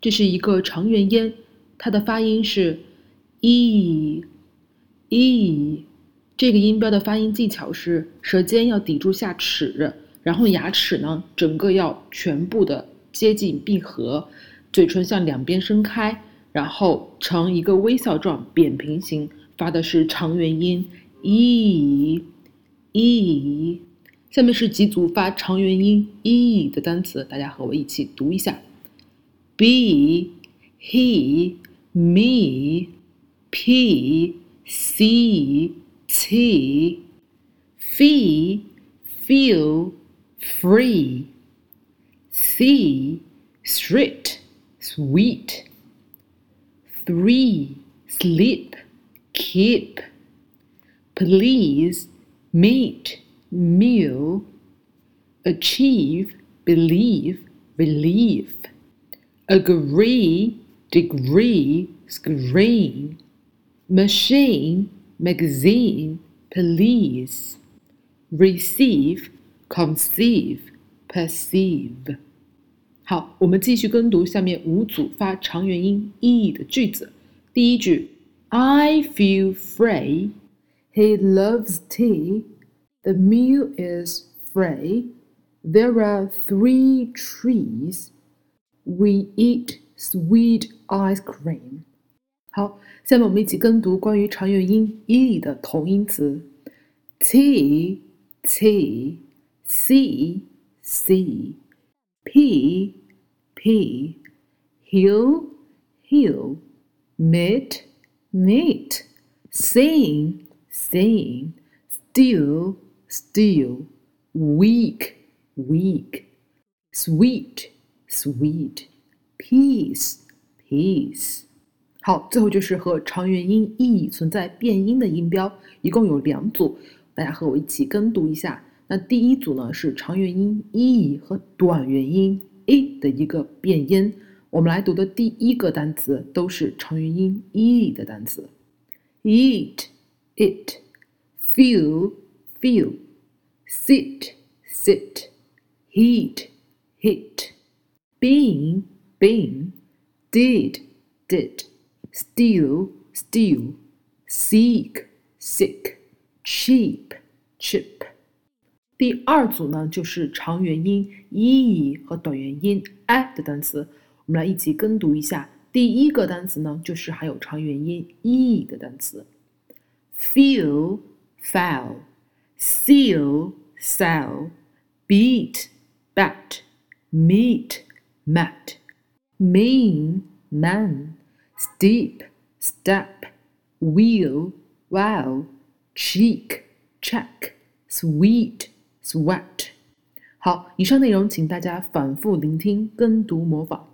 这是一个长元音，它的发音是 e e。这个音标的发音技巧是舌尖要抵住下齿，然后牙齿呢整个要全部的接近闭合，嘴唇向两边伸开，然后呈一个微笑状扁平形，发的是长元音 e e。下面是几组发长元音 e 的单词，大家和我一起读一下：be he me pea sea tea fee feel free see street sweet three sleep keep please meat meal achieve believe relieve agree degree screen machine magazine police receive conceive perceive 好，我们继续跟读下面五组发长元音 e 的句子。第一句，I feel free. He loves tea. The meal is free. There are three trees. We eat suite ice cream。好，下面我们一起跟读关于长元音 e 的同音词：tea tee sea see pea pee hill hill meat meet sing sing still still weak week sweet sweet peace peace 好，最后就是和长元音 e 存在变音的音标，一共有两组，大家和我一起跟读一下。那第一组呢是长元音 e 和短元音 e 的一个变音，我们来读的第一个单词都是长元音 e 的单词。：eat it, feel feel, sit sit, heat heat, being being, did did。steal, steal, seek, seek, cheap, cheap。第二组呢，就是长元音 e 和短元音 i 的单词，我们来一起跟读一下。第一个单词呢，就是含有长元音 e 的单词：feel, foul, seal, sell, beat, bat, meet, met, mean, man。steep, step, wheel, wow, cheek, check, sweet, sweat。好，以上内容请大家反复聆听、跟读、模仿。